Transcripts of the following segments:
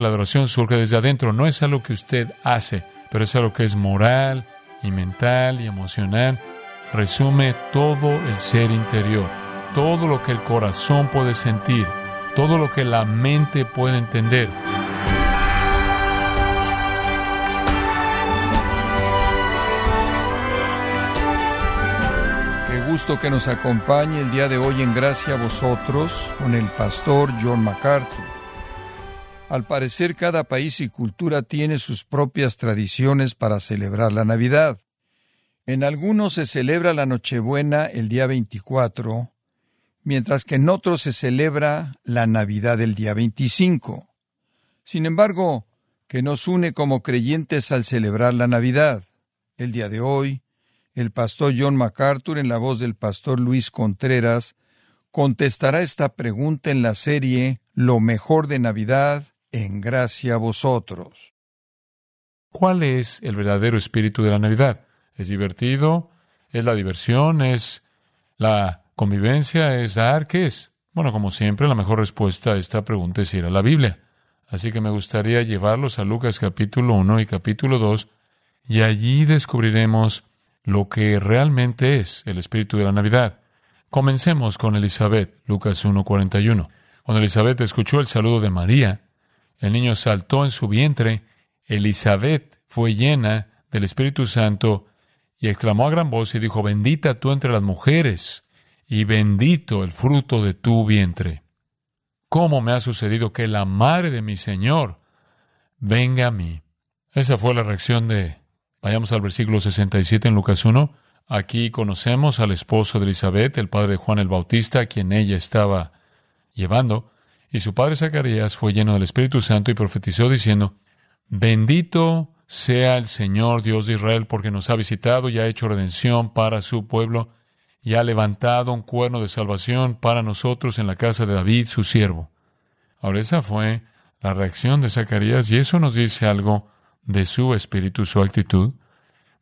La adoración surge desde adentro, no es algo que usted hace, pero es algo que es moral y mental y emocional. Resume todo el ser interior, todo lo que el corazón puede sentir, todo lo que la mente puede entender. Qué gusto que nos acompañe el día de hoy en Gracia a vosotros con el pastor John MacArthur. Al parecer cada país y cultura tiene sus propias tradiciones para celebrar la Navidad. En algunos se celebra la Nochebuena el día 24, mientras que en otros se celebra la Navidad el día 25. Sin embargo, ¿qué nos une como creyentes al celebrar la Navidad? El día de hoy, el pastor John MacArthur, en la voz del pastor Luis Contreras, contestará esta pregunta en la serie Lo mejor de Navidad en gracia a vosotros. ¿Cuál es el verdadero espíritu de la Navidad? ¿Es divertido? ¿Es la diversión? ¿Es la convivencia? ¿Es dar? ¿Qué es? Bueno, como siempre, la mejor respuesta a esta pregunta es ir a la Biblia. Así que me gustaría llevarlos a Lucas capítulo 1 y capítulo 2 y allí descubriremos lo que realmente es el espíritu de la Navidad. Comencemos con Elizabeth, Lucas 1:41. Cuando Elizabeth escuchó el saludo de María, el niño saltó en su vientre. Elizabeth fue llena del Espíritu Santo y exclamó a gran voz y dijo, bendita tú entre las mujeres y bendito el fruto de tu vientre. ¿Cómo me ha sucedido que la madre de mi Señor venga a mí? Esa fue la reacción de... Vayamos al versículo 67 en Lucas 1. Aquí conocemos al esposo de Elizabeth, el padre de Juan el Bautista, a quien ella estaba llevando. Y su padre Zacarías fue lleno del Espíritu Santo y profetizó diciendo, Bendito sea el Señor Dios de Israel, porque nos ha visitado y ha hecho redención para su pueblo, y ha levantado un cuerno de salvación para nosotros en la casa de David, su siervo. Ahora esa fue la reacción de Zacarías, y eso nos dice algo de su espíritu, su actitud.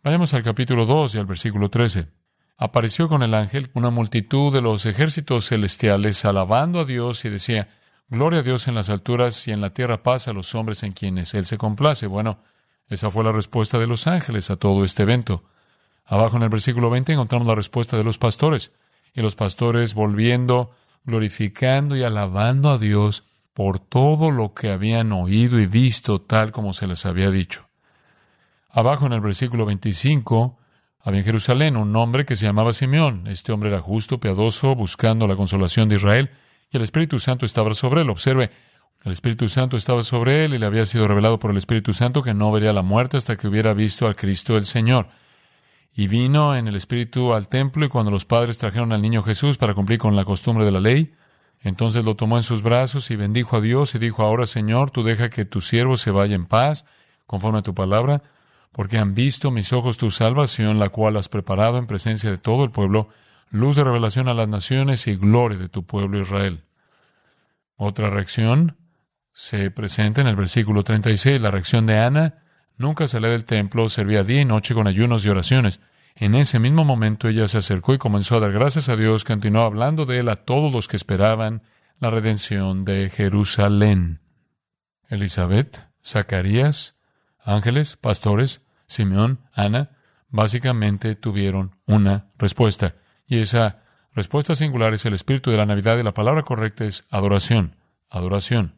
Vayamos al capítulo 2 y al versículo 13 apareció con el ángel una multitud de los ejércitos celestiales alabando a Dios y decía, Gloria a Dios en las alturas y en la tierra paz a los hombres en quienes Él se complace. Bueno, esa fue la respuesta de los ángeles a todo este evento. Abajo en el versículo 20 encontramos la respuesta de los pastores. Y los pastores volviendo, glorificando y alabando a Dios por todo lo que habían oído y visto tal como se les había dicho. Abajo en el versículo 25 había en Jerusalén un hombre que se llamaba Simeón. Este hombre era justo, piadoso, buscando la consolación de Israel y el Espíritu Santo estaba sobre él. Observe, el Espíritu Santo estaba sobre él y le había sido revelado por el Espíritu Santo que no vería la muerte hasta que hubiera visto al Cristo el Señor. Y vino en el Espíritu al templo y cuando los padres trajeron al niño Jesús para cumplir con la costumbre de la ley, entonces lo tomó en sus brazos y bendijo a Dios y dijo, ahora Señor, tú deja que tu siervo se vaya en paz, conforme a tu palabra, porque han visto mis ojos tu salvación, la cual has preparado en presencia de todo el pueblo, luz de revelación a las naciones y gloria de tu pueblo Israel. Otra reacción se presenta en el versículo 36, la reacción de Ana. Nunca salía del templo, servía día y noche con ayunos y oraciones. En ese mismo momento ella se acercó y comenzó a dar gracias a Dios, continuó hablando de él a todos los que esperaban la redención de Jerusalén. Elizabeth, Zacarías, ángeles, pastores, Simeón, Ana, básicamente tuvieron una respuesta. Y esa respuesta singular es el espíritu de la Navidad y la palabra correcta es adoración, adoración.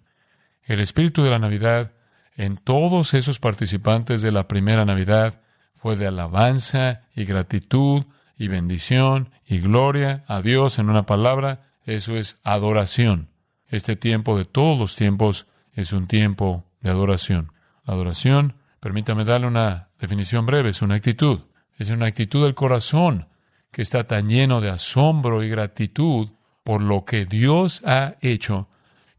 El espíritu de la Navidad en todos esos participantes de la primera Navidad fue de alabanza y gratitud y bendición y gloria a Dios en una palabra, eso es adoración. Este tiempo de todos los tiempos es un tiempo de adoración. Adoración, permítame darle una definición breve, es una actitud, es una actitud del corazón que está tan lleno de asombro y gratitud por lo que Dios ha hecho,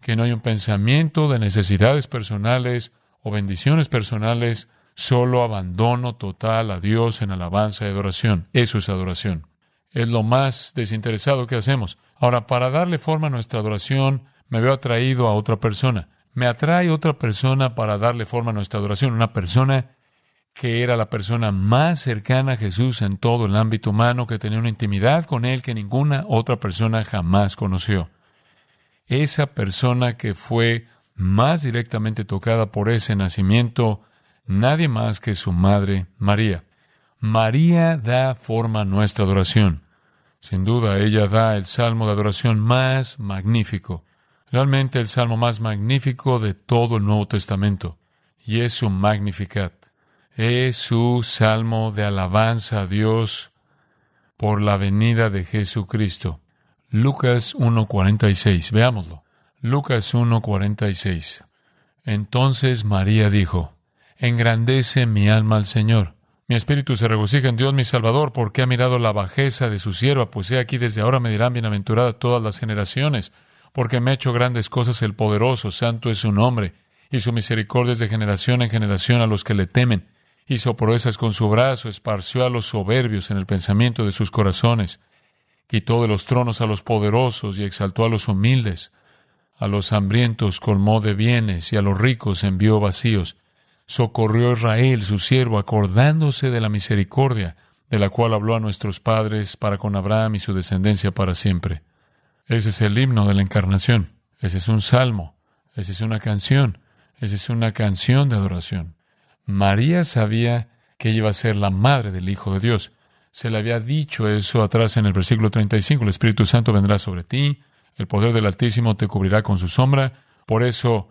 que no hay un pensamiento de necesidades personales o bendiciones personales, solo abandono total a Dios en alabanza y adoración. Eso es adoración. Es lo más desinteresado que hacemos. Ahora, para darle forma a nuestra adoración, me veo atraído a otra persona. Me atrae otra persona para darle forma a nuestra adoración, una persona que era la persona más cercana a Jesús en todo el ámbito humano, que tenía una intimidad con Él que ninguna otra persona jamás conoció. Esa persona que fue más directamente tocada por ese nacimiento, nadie más que su madre María. María da forma a nuestra adoración. Sin duda, ella da el salmo de adoración más magnífico, realmente el salmo más magnífico de todo el Nuevo Testamento, y es su Magnificat. Es su salmo de alabanza a Dios por la venida de Jesucristo. Lucas 1.46, veámoslo. Lucas 1.46. Entonces María dijo, Engrandece mi alma al Señor. Mi espíritu se regocija en Dios mi Salvador, porque ha mirado la bajeza de su sierva, pues he aquí desde ahora me dirán bienaventuradas todas las generaciones, porque me ha hecho grandes cosas el poderoso, santo es su nombre, y su misericordia es de generación en generación a los que le temen. Hizo proezas con su brazo, esparció a los soberbios en el pensamiento de sus corazones, quitó de los tronos a los poderosos y exaltó a los humildes a los hambrientos colmó de bienes y a los ricos envió vacíos. Socorrió a Israel, su siervo, acordándose de la misericordia de la cual habló a nuestros padres para con Abraham y su descendencia para siempre. Ese es el himno de la encarnación. Ese es un salmo. Esa es una canción. Esa es una canción de adoración. María sabía que iba a ser la madre del Hijo de Dios. Se le había dicho eso atrás en el versículo 35. El Espíritu Santo vendrá sobre ti el poder del Altísimo te cubrirá con su sombra. Por eso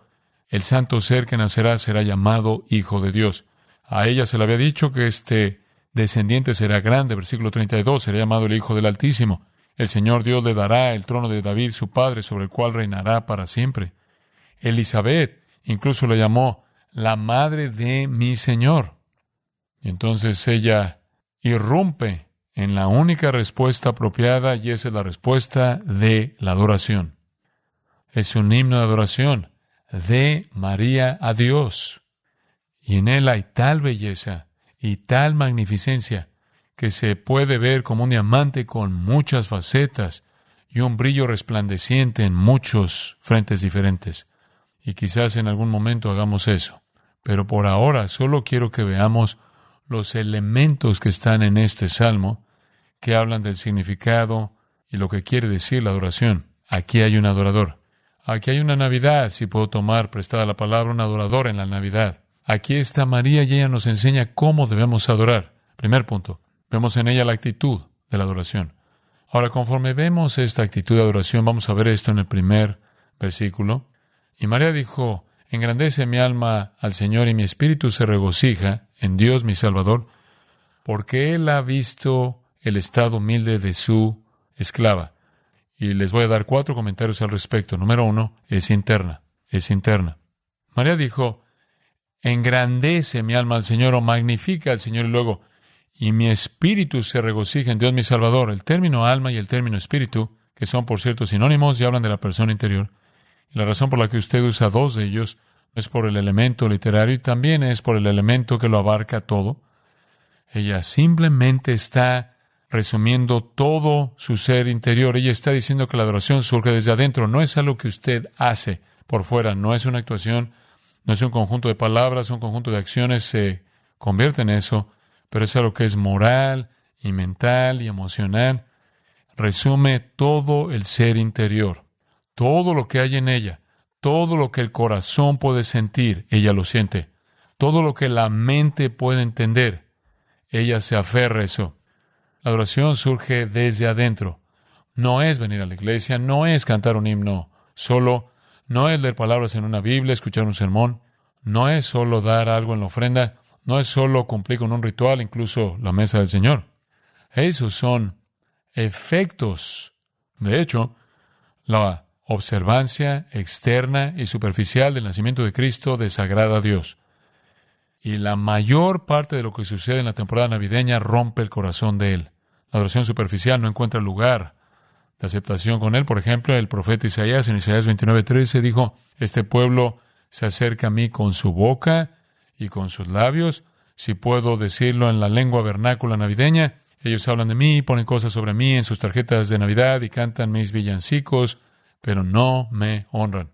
el santo ser que nacerá será llamado Hijo de Dios. A ella se le había dicho que este descendiente será grande. Versículo 32, será llamado el Hijo del Altísimo. El Señor Dios le dará el trono de David, su padre, sobre el cual reinará para siempre. Elizabeth incluso lo llamó la madre de mi Señor. Y entonces ella irrumpe en la única respuesta apropiada y esa es la respuesta de la adoración. Es un himno de adoración de María a Dios. Y en él hay tal belleza y tal magnificencia que se puede ver como un diamante con muchas facetas y un brillo resplandeciente en muchos frentes diferentes. Y quizás en algún momento hagamos eso. Pero por ahora solo quiero que veamos los elementos que están en este salmo que hablan del significado y lo que quiere decir la adoración. Aquí hay un adorador. Aquí hay una Navidad, si puedo tomar prestada la palabra, un adorador en la Navidad. Aquí está María y ella nos enseña cómo debemos adorar. Primer punto, vemos en ella la actitud de la adoración. Ahora, conforme vemos esta actitud de adoración, vamos a ver esto en el primer versículo. Y María dijo, engrandece mi alma al Señor y mi espíritu se regocija en Dios mi Salvador, porque Él ha visto el estado humilde de su esclava. Y les voy a dar cuatro comentarios al respecto. Número uno, es interna, es interna. María dijo, engrandece mi alma al Señor o magnifica al Señor y luego, y mi espíritu se regocija en Dios mi Salvador. El término alma y el término espíritu, que son por cierto sinónimos y hablan de la persona interior. Y la razón por la que usted usa dos de ellos es por el elemento literario y también es por el elemento que lo abarca todo. Ella simplemente está resumiendo todo su ser interior. Ella está diciendo que la adoración surge desde adentro, no es algo que usted hace por fuera, no es una actuación, no es un conjunto de palabras, un conjunto de acciones se convierte en eso, pero es algo que es moral y mental y emocional. Resume todo el ser interior, todo lo que hay en ella, todo lo que el corazón puede sentir, ella lo siente, todo lo que la mente puede entender, ella se aferra a eso. La adoración surge desde adentro. No es venir a la iglesia, no es cantar un himno solo, no es leer palabras en una Biblia, escuchar un sermón, no es solo dar algo en la ofrenda, no es solo cumplir con un ritual, incluso la mesa del Señor. Esos son efectos. De hecho, la observancia externa y superficial del nacimiento de Cristo desagrada a Dios. Y la mayor parte de lo que sucede en la temporada navideña rompe el corazón de Él. La adoración superficial no encuentra lugar de aceptación con Él. Por ejemplo, el profeta Isaías en Isaías 29:13 dijo, Este pueblo se acerca a mí con su boca y con sus labios, si puedo decirlo en la lengua vernácula navideña. Ellos hablan de mí, ponen cosas sobre mí en sus tarjetas de Navidad y cantan mis villancicos, pero no me honran.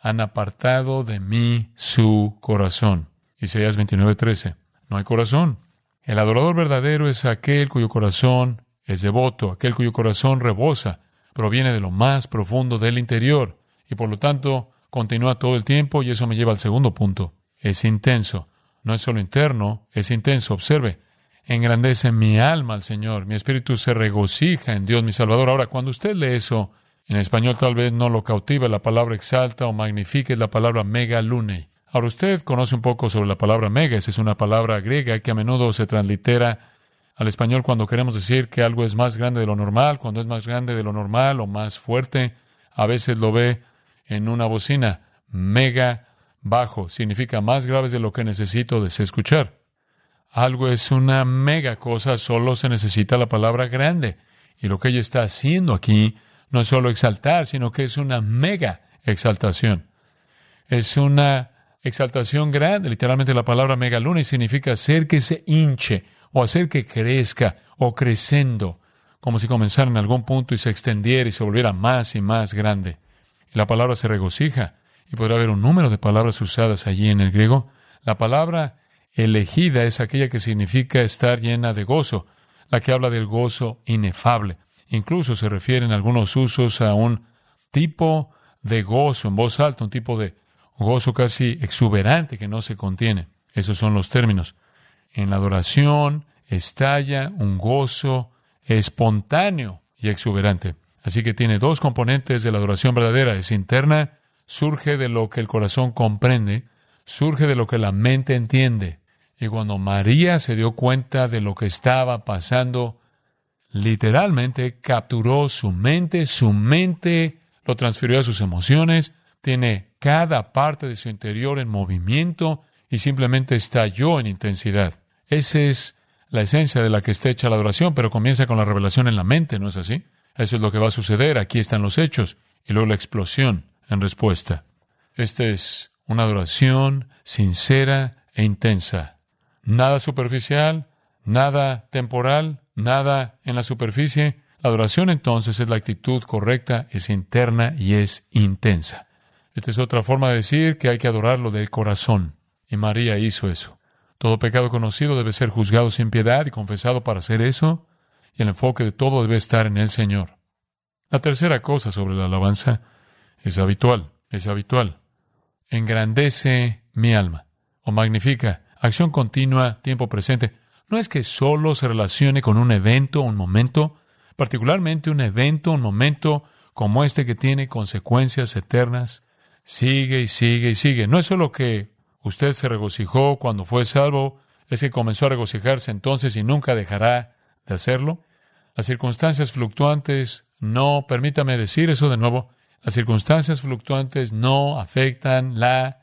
Han apartado de mí su corazón. Isaías 29:13. No hay corazón. El adorador verdadero es aquel cuyo corazón es devoto, aquel cuyo corazón rebosa, proviene de lo más profundo del interior, y por lo tanto, continúa todo el tiempo y eso me lleva al segundo punto. Es intenso. No es solo interno, es intenso. Observe, engrandece mi alma al Señor. Mi espíritu se regocija en Dios mi Salvador. Ahora, cuando usted lee eso, en español tal vez no lo cautiva, la palabra exalta o magnifica es la palabra megalune. Ahora usted conoce un poco sobre la palabra megas, es una palabra griega que a menudo se translitera al español cuando queremos decir que algo es más grande de lo normal, cuando es más grande de lo normal o más fuerte, a veces lo ve en una bocina. Mega bajo significa más graves de lo que necesito deseo escuchar. Algo es una mega cosa, solo se necesita la palabra grande. Y lo que ella está haciendo aquí no solo exaltar, sino que es una mega exaltación. Es una exaltación grande. Literalmente la palabra megaluna significa hacer que se hinche o hacer que crezca o creciendo, como si comenzara en algún punto y se extendiera y se volviera más y más grande. Y la palabra se regocija. Y podrá haber un número de palabras usadas allí en el griego. La palabra elegida es aquella que significa estar llena de gozo, la que habla del gozo inefable. Incluso se refiere en algunos usos a un tipo de gozo en voz alta, un tipo de gozo casi exuberante que no se contiene. Esos son los términos. En la adoración estalla un gozo espontáneo y exuberante. Así que tiene dos componentes de la adoración verdadera. Es interna, surge de lo que el corazón comprende, surge de lo que la mente entiende. Y cuando María se dio cuenta de lo que estaba pasando, literalmente capturó su mente, su mente lo transfirió a sus emociones, tiene cada parte de su interior en movimiento y simplemente estalló en intensidad. Esa es la esencia de la que está hecha la adoración, pero comienza con la revelación en la mente, ¿no es así? Eso es lo que va a suceder. Aquí están los hechos y luego la explosión en respuesta. Esta es una adoración sincera e intensa. Nada superficial, nada temporal, nada en la superficie. La adoración entonces es la actitud correcta, es interna y es intensa. Esta es otra forma de decir que hay que adorarlo del corazón. Y María hizo eso. Todo pecado conocido debe ser juzgado sin piedad y confesado para hacer eso, y el enfoque de todo debe estar en el Señor. La tercera cosa sobre la alabanza es habitual, es habitual. Engrandece mi alma o magnifica. Acción continua, tiempo presente. No es que solo se relacione con un evento, un momento, particularmente un evento, un momento como este que tiene consecuencias eternas. Sigue y sigue y sigue. No es solo que usted se regocijó cuando fue salvo, es que comenzó a regocijarse entonces y nunca dejará de hacerlo. Las circunstancias fluctuantes, no, permítame decir eso de nuevo, las circunstancias fluctuantes no afectan la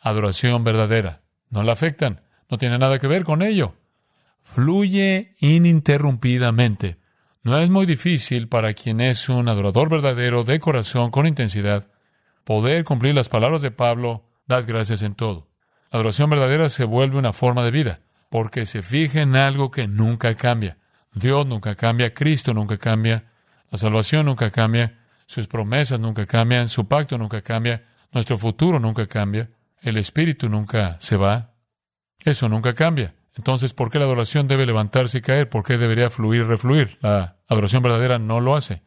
adoración verdadera. No la afectan. No tiene nada que ver con ello. Fluye ininterrumpidamente. No es muy difícil para quien es un adorador verdadero de corazón con intensidad poder cumplir las palabras de Pablo, dad gracias en todo. La adoración verdadera se vuelve una forma de vida, porque se fija en algo que nunca cambia. Dios nunca cambia, Cristo nunca cambia, la salvación nunca cambia, sus promesas nunca cambian, su pacto nunca cambia, nuestro futuro nunca cambia, el Espíritu nunca se va. Eso nunca cambia. Entonces, ¿por qué la adoración debe levantarse y caer? ¿Por qué debería fluir y refluir? La adoración verdadera no lo hace.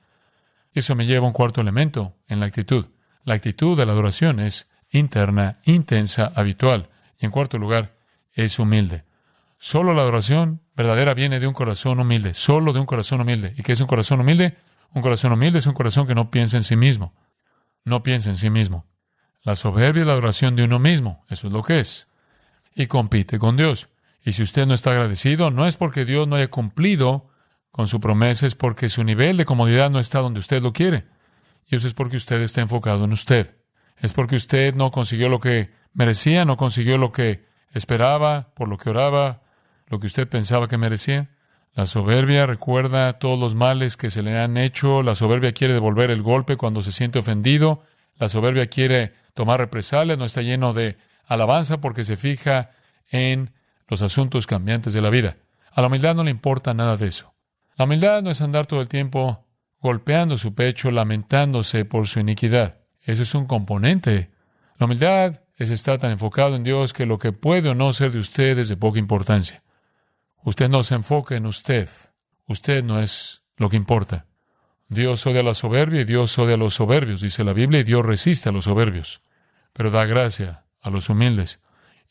Eso me lleva a un cuarto elemento en la actitud. La actitud de la adoración es interna, intensa, habitual. Y en cuarto lugar, es humilde. Solo la adoración verdadera viene de un corazón humilde, solo de un corazón humilde. ¿Y qué es un corazón humilde? Un corazón humilde es un corazón que no piensa en sí mismo. No piensa en sí mismo. La soberbia es la adoración de uno mismo. Eso es lo que es. Y compite con Dios. Y si usted no está agradecido, no es porque Dios no haya cumplido con su promesa, es porque su nivel de comodidad no está donde usted lo quiere. Y eso es porque usted está enfocado en usted. Es porque usted no consiguió lo que merecía, no consiguió lo que esperaba, por lo que oraba, lo que usted pensaba que merecía. La soberbia recuerda todos los males que se le han hecho. La soberbia quiere devolver el golpe cuando se siente ofendido. La soberbia quiere tomar represalias. No está lleno de alabanza porque se fija en los asuntos cambiantes de la vida. A la humildad no le importa nada de eso. La humildad no es andar todo el tiempo golpeando su pecho, lamentándose por su iniquidad. Eso es un componente. La humildad es estar tan enfocado en Dios que lo que puede o no ser de usted es de poca importancia. Usted no se enfoca en usted. Usted no es lo que importa. Dios odia la soberbia y Dios odia a los soberbios, dice la Biblia, y Dios resiste a los soberbios. pero da gracia a los humildes.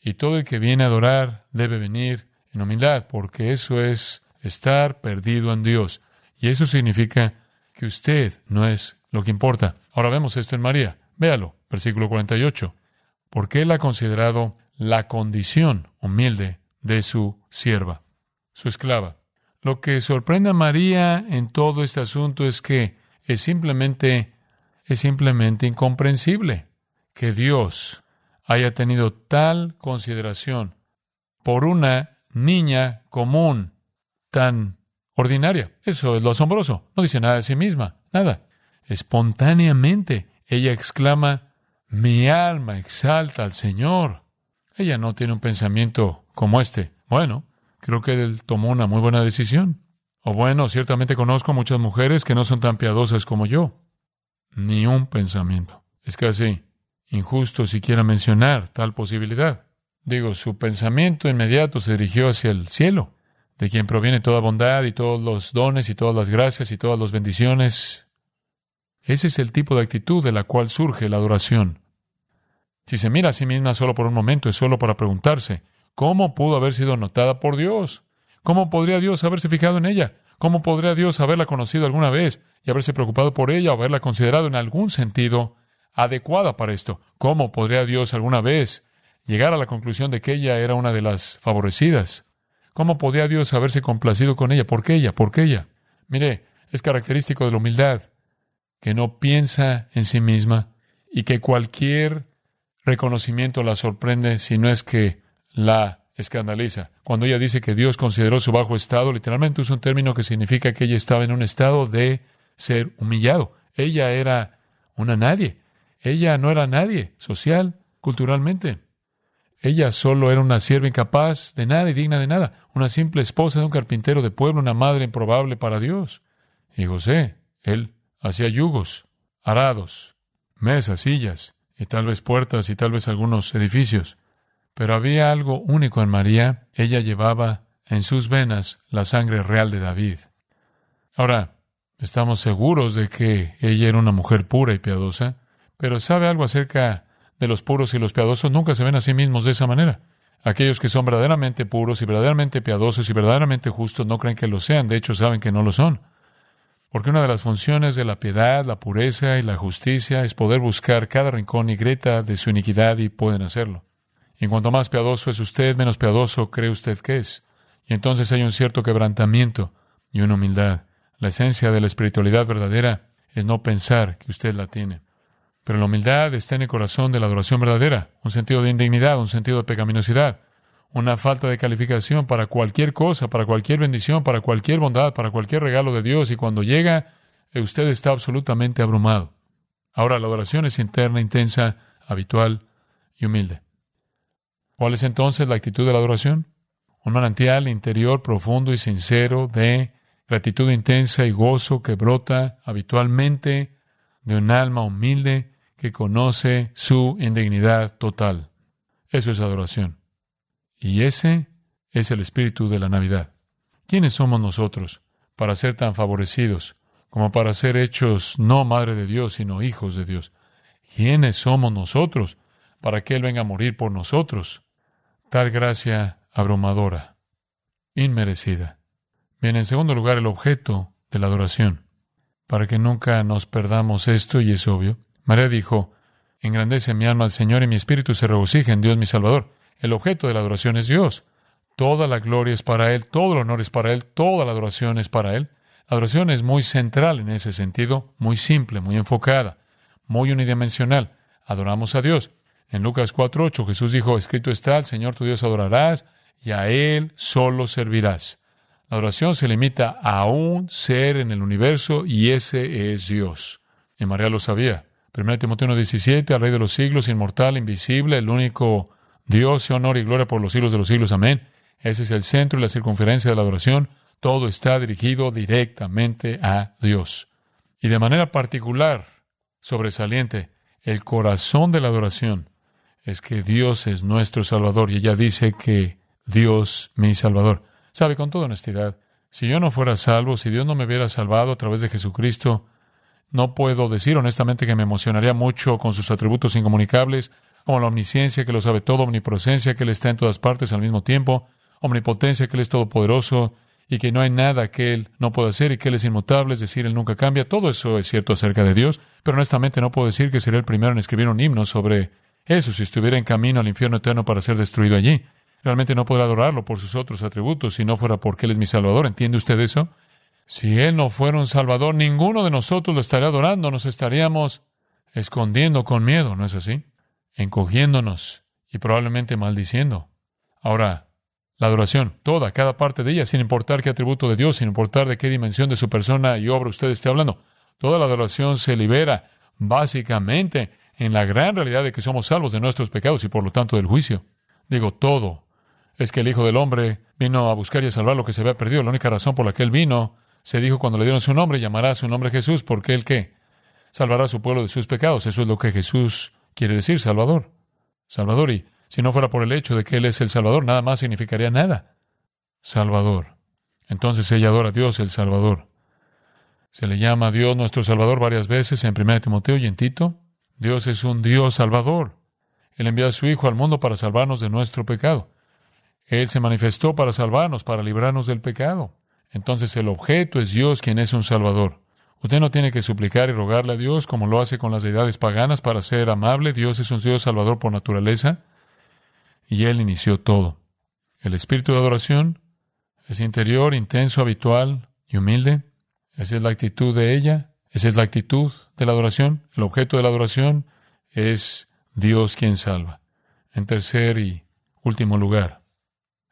Y todo el que viene a adorar debe venir en humildad, porque eso es estar perdido en Dios. Y eso significa que usted no es lo que importa. Ahora vemos esto en María. Véalo, versículo 48. Porque él ha considerado la condición humilde de su sierva, su esclava. Lo que sorprende a María en todo este asunto es que es simplemente, es simplemente incomprensible que Dios haya tenido tal consideración por una niña común tan ordinaria. Eso es lo asombroso. No dice nada de sí misma, nada. Espontáneamente ella exclama, mi alma exalta al Señor. Ella no tiene un pensamiento como este. Bueno, creo que él tomó una muy buena decisión. O bueno, ciertamente conozco muchas mujeres que no son tan piadosas como yo. Ni un pensamiento. Es casi injusto siquiera mencionar tal posibilidad. Digo, su pensamiento inmediato se dirigió hacia el cielo, de quien proviene toda bondad y todos los dones y todas las gracias y todas las bendiciones. Ese es el tipo de actitud de la cual surge la adoración. Si se mira a sí misma solo por un momento, es solo para preguntarse, ¿cómo pudo haber sido notada por Dios? ¿Cómo podría Dios haberse fijado en ella? ¿Cómo podría Dios haberla conocido alguna vez y haberse preocupado por ella o haberla considerado en algún sentido adecuada para esto. ¿Cómo podría Dios alguna vez llegar a la conclusión de que ella era una de las favorecidas? ¿Cómo podría Dios haberse complacido con ella? ¿Por qué ella? ¿Por qué ella? Mire, es característico de la humildad que no piensa en sí misma y que cualquier reconocimiento la sorprende si no es que la escandaliza. Cuando ella dice que Dios consideró su bajo estado, literalmente es un término que significa que ella estaba en un estado de ser humillado. Ella era una nadie. Ella no era nadie, social, culturalmente. Ella solo era una sierva incapaz de nada y digna de nada, una simple esposa de un carpintero de pueblo, una madre improbable para Dios. Y José, él hacía yugos, arados, mesas, sillas, y tal vez puertas y tal vez algunos edificios. Pero había algo único en María, ella llevaba en sus venas la sangre real de David. Ahora, estamos seguros de que ella era una mujer pura y piadosa, pero ¿sabe algo acerca de los puros y los piadosos? Nunca se ven a sí mismos de esa manera. Aquellos que son verdaderamente puros y verdaderamente piadosos y verdaderamente justos no creen que lo sean, de hecho saben que no lo son. Porque una de las funciones de la piedad, la pureza y la justicia es poder buscar cada rincón y grieta de su iniquidad y pueden hacerlo. Y en cuanto más piadoso es usted, menos piadoso cree usted que es. Y entonces hay un cierto quebrantamiento y una humildad. La esencia de la espiritualidad verdadera es no pensar que usted la tiene. Pero la humildad está en el corazón de la adoración verdadera, un sentido de indignidad, un sentido de pecaminosidad, una falta de calificación para cualquier cosa, para cualquier bendición, para cualquier bondad, para cualquier regalo de Dios, y cuando llega, usted está absolutamente abrumado. Ahora, la adoración es interna, intensa, habitual y humilde. ¿Cuál es entonces la actitud de la adoración? Un manantial interior profundo y sincero de gratitud intensa y gozo que brota habitualmente de un alma humilde que conoce su indignidad total. Eso es adoración. Y ese es el espíritu de la Navidad. ¿Quiénes somos nosotros para ser tan favorecidos como para ser hechos no madre de Dios, sino hijos de Dios? ¿Quiénes somos nosotros para que Él venga a morir por nosotros? Tal gracia abrumadora, inmerecida. Bien, en segundo lugar, el objeto de la adoración. Para que nunca nos perdamos esto, y es obvio, María dijo, Engrandece mi alma al Señor y mi espíritu se regocija en Dios mi Salvador. El objeto de la adoración es Dios. Toda la gloria es para Él, todo el honor es para Él, toda la adoración es para Él. La adoración es muy central en ese sentido, muy simple, muy enfocada, muy unidimensional. Adoramos a Dios. En Lucas 4.8 Jesús dijo, escrito está, al Señor tu Dios adorarás y a Él solo servirás. La adoración se limita a un ser en el universo y ese es Dios. Y María lo sabía. 1 Timoteo 1.17, al Rey de los siglos, inmortal, invisible, el único Dios, honor y gloria por los siglos de los siglos. Amén. Ese es el centro y la circunferencia de la adoración. Todo está dirigido directamente a Dios. Y de manera particular, sobresaliente, el corazón de la adoración es que Dios es nuestro Salvador. Y ella dice que Dios mi Salvador. Sabe, con toda honestidad, si yo no fuera salvo, si Dios no me hubiera salvado a través de Jesucristo, no puedo decir honestamente que me emocionaría mucho con sus atributos incomunicables, como la omnisciencia que lo sabe todo, omnipresencia que Él está en todas partes al mismo tiempo, omnipotencia que Él es todopoderoso y que no hay nada que Él no pueda hacer y que Él es inmutable, es decir, Él nunca cambia. Todo eso es cierto acerca de Dios, pero honestamente no puedo decir que sería el primero en escribir un himno sobre eso si estuviera en camino al infierno eterno para ser destruido allí. Realmente no podrá adorarlo por sus otros atributos si no fuera porque Él es mi Salvador. ¿Entiende usted eso? Si Él no fuera un Salvador, ninguno de nosotros lo estaría adorando, nos estaríamos escondiendo con miedo, ¿no es así? Encogiéndonos y probablemente maldiciendo. Ahora, la adoración, toda, cada parte de ella, sin importar qué atributo de Dios, sin importar de qué dimensión de su persona y obra usted esté hablando, toda la adoración se libera básicamente en la gran realidad de que somos salvos de nuestros pecados y por lo tanto del juicio. Digo, todo es que el Hijo del Hombre vino a buscar y a salvar lo que se había perdido. La única razón por la que Él vino, se dijo cuando le dieron su nombre, llamará su nombre Jesús, porque Él qué? Salvará a su pueblo de sus pecados. Eso es lo que Jesús quiere decir, Salvador. Salvador. Y si no fuera por el hecho de que Él es el Salvador, nada más significaría nada. Salvador. Entonces ella adora a Dios, el Salvador. Se le llama a Dios nuestro Salvador varias veces en 1 Timoteo y en Tito. Dios es un Dios Salvador. Él envió a su Hijo al mundo para salvarnos de nuestro pecado. Él se manifestó para salvarnos, para librarnos del pecado. Entonces el objeto es Dios quien es un Salvador. Usted no tiene que suplicar y rogarle a Dios como lo hace con las deidades paganas para ser amable. Dios es un Dios Salvador por naturaleza. Y Él inició todo. El espíritu de adoración es interior, intenso, habitual y humilde. Esa es la actitud de ella. Esa es la actitud de la adoración. El objeto de la adoración es Dios quien salva. En tercer y último lugar,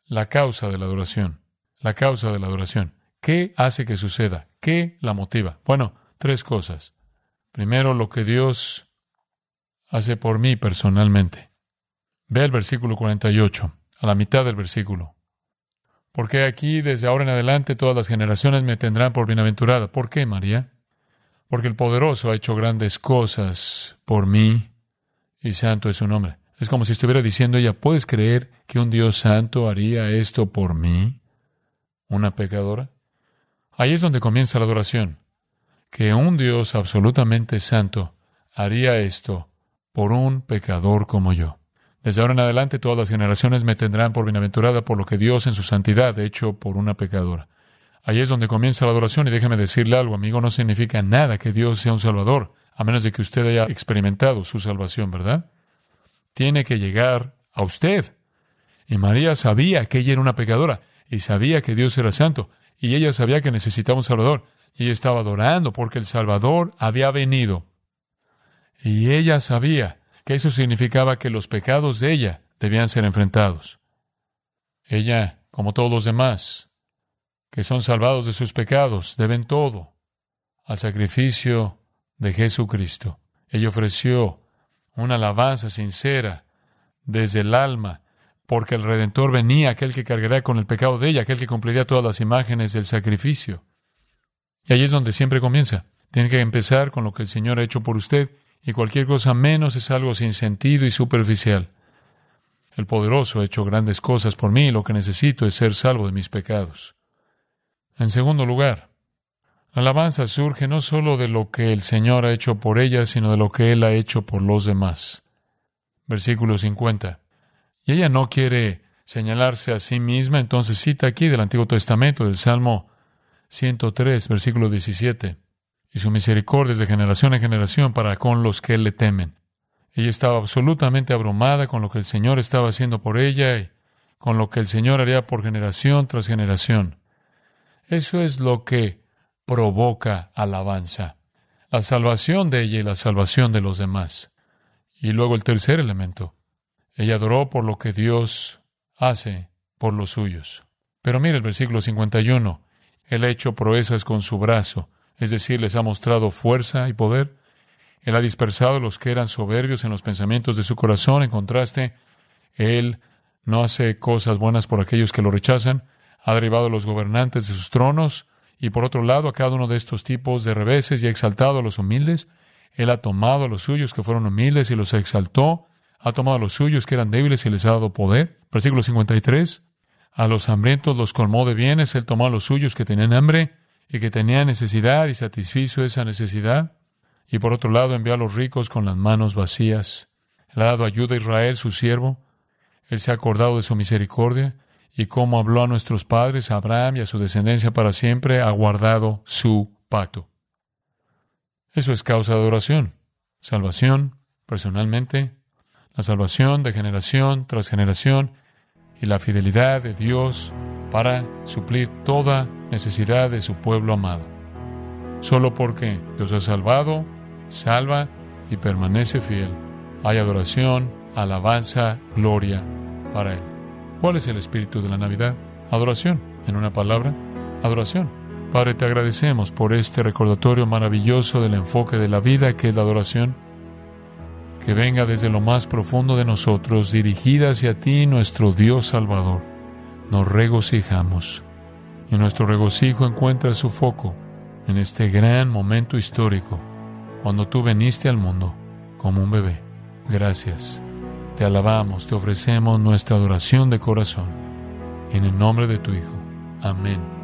la causa de la adoración. La causa de la adoración. ¿Qué hace que suceda? ¿Qué la motiva? Bueno, tres cosas. Primero, lo que Dios hace por mí personalmente. Ve el versículo 48, a la mitad del versículo. Porque aquí, desde ahora en adelante, todas las generaciones me tendrán por bienaventurada. ¿Por qué, María? Porque el poderoso ha hecho grandes cosas por mí, y santo es su nombre. Es como si estuviera diciendo ella, ¿puedes creer que un Dios santo haría esto por mí? ¿Una pecadora? Ahí es donde comienza la adoración. Que un Dios absolutamente santo haría esto por un pecador como yo. Desde ahora en adelante todas las generaciones me tendrán por bienaventurada por lo que Dios en su santidad ha hecho por una pecadora. Ahí es donde comienza la adoración y déjeme decirle algo, amigo, no significa nada que Dios sea un salvador, a menos de que usted haya experimentado su salvación, ¿verdad? tiene que llegar a usted. Y María sabía que ella era una pecadora y sabía que Dios era santo y ella sabía que necesitaba un Salvador y ella estaba adorando porque el Salvador había venido. Y ella sabía que eso significaba que los pecados de ella debían ser enfrentados. Ella, como todos los demás, que son salvados de sus pecados, deben todo al sacrificio de Jesucristo. Ella ofreció una alabanza sincera desde el alma, porque el Redentor venía, aquel que cargará con el pecado de ella, aquel que cumpliría todas las imágenes del sacrificio. Y ahí es donde siempre comienza. Tiene que empezar con lo que el Señor ha hecho por usted, y cualquier cosa menos es algo sin sentido y superficial. El poderoso ha hecho grandes cosas por mí, y lo que necesito es ser salvo de mis pecados. En segundo lugar, la alabanza surge no solo de lo que el Señor ha hecho por ella, sino de lo que Él ha hecho por los demás. Versículo 50. Y ella no quiere señalarse a sí misma, entonces cita aquí del Antiguo Testamento, del Salmo 103, versículo 17. Y su misericordia es de generación en generación para con los que le temen. Ella estaba absolutamente abrumada con lo que el Señor estaba haciendo por ella y con lo que el Señor haría por generación tras generación. Eso es lo que provoca alabanza. La salvación de ella y la salvación de los demás. Y luego el tercer elemento. Ella adoró por lo que Dios hace por los suyos. Pero mire el versículo 51. Él ha hecho proezas con su brazo, es decir, les ha mostrado fuerza y poder. Él ha dispersado los que eran soberbios en los pensamientos de su corazón. En contraste, Él no hace cosas buenas por aquellos que lo rechazan. Ha derribado a los gobernantes de sus tronos y por otro lado, a cada uno de estos tipos de reveses y ha exaltado a los humildes. Él ha tomado a los suyos que fueron humildes y los exaltó. Ha tomado a los suyos que eran débiles y les ha dado poder. Versículo 53. A los hambrientos los colmó de bienes. Él tomó a los suyos que tenían hambre y que tenían necesidad y satisfizo esa necesidad. Y por otro lado, envió a los ricos con las manos vacías. Él ha dado ayuda a Israel, su siervo. Él se ha acordado de su misericordia y como habló a nuestros padres, a Abraham y a su descendencia para siempre, ha guardado su pacto. Eso es causa de oración. Salvación, personalmente, la salvación de generación tras generación y la fidelidad de Dios para suplir toda necesidad de su pueblo amado. Solo porque Dios ha salvado, salva y permanece fiel, hay adoración, alabanza, gloria para Él. ¿Cuál es el espíritu de la Navidad? Adoración. En una palabra, adoración. Padre, te agradecemos por este recordatorio maravilloso del enfoque de la vida que es la adoración. Que venga desde lo más profundo de nosotros, dirigida hacia ti, nuestro Dios Salvador. Nos regocijamos. Y nuestro regocijo encuentra su foco en este gran momento histórico, cuando tú veniste al mundo como un bebé. Gracias. Te alabamos, te ofrecemos nuestra adoración de corazón. En el nombre de tu Hijo. Amén.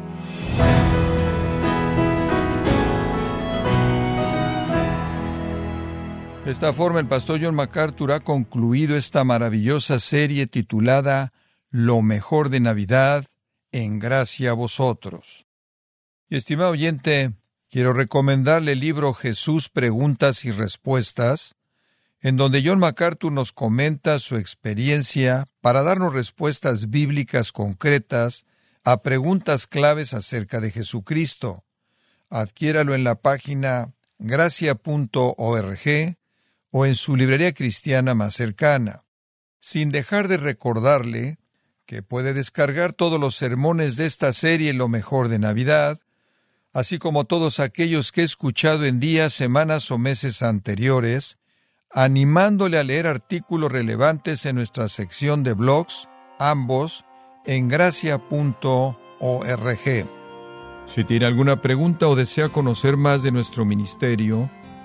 De esta forma, el pastor John MacArthur ha concluido esta maravillosa serie titulada Lo mejor de Navidad, en gracia a vosotros. Y estimado oyente, quiero recomendarle el libro Jesús Preguntas y Respuestas, en donde John MacArthur nos comenta su experiencia para darnos respuestas bíblicas concretas a preguntas claves acerca de Jesucristo. Adquiéralo en la página gracia.org o en su librería cristiana más cercana, sin dejar de recordarle que puede descargar todos los sermones de esta serie Lo mejor de Navidad, así como todos aquellos que he escuchado en días, semanas o meses anteriores, animándole a leer artículos relevantes en nuestra sección de blogs, ambos en gracia.org. Si tiene alguna pregunta o desea conocer más de nuestro ministerio,